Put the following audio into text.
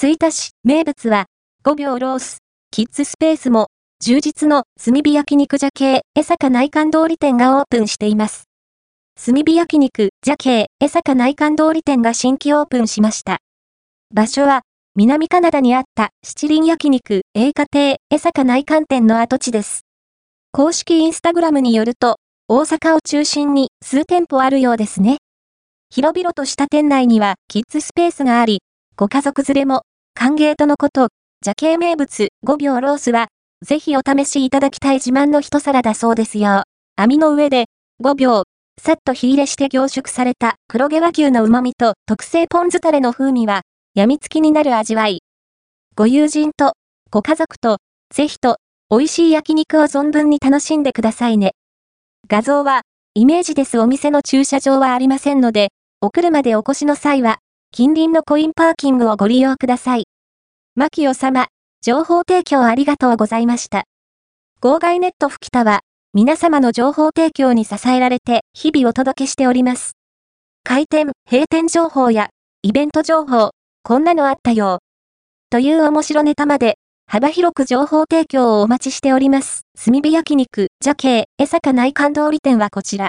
吹田市名物は5秒ロース、キッズスペースも充実の炭火焼肉茶系江坂内観通り店がオープンしています。炭火焼肉茶系江坂内観通り店が新規オープンしました。場所は南カナダにあった七輪焼肉栄華亭江坂内観店の跡地です。公式インスタグラムによると、大阪を中心に数店舗あるようですね。広々とした店内にはキッズスペースがあり、ご家族連れも歓迎とのこと、茶系名物5秒ロースはぜひお試しいただきたい自慢の一皿だそうですよ。網の上で、5秒、さっと火入れして凝縮された黒毛和牛の旨味と特製ポン酢タレの風味は、病みつきになる味わい。ご友人と、ご家族と、ぜひと、美味しい焼肉を存分に楽しんでくださいね。画像は、イメージですお店の駐車場はありませんので、お車でお越しの際は、近隣のコインパーキングをご利用ください。牧代様、情報提供ありがとうございました。号外ネット吹田は、皆様の情報提供に支えられて日々お届けしております。開店、閉店情報や、イベント情報、こんなのあったよ。という面白ネタまで、幅広く情報提供をお待ちしております。炭火焼肉、ジャケ江坂内観通り店はこちら。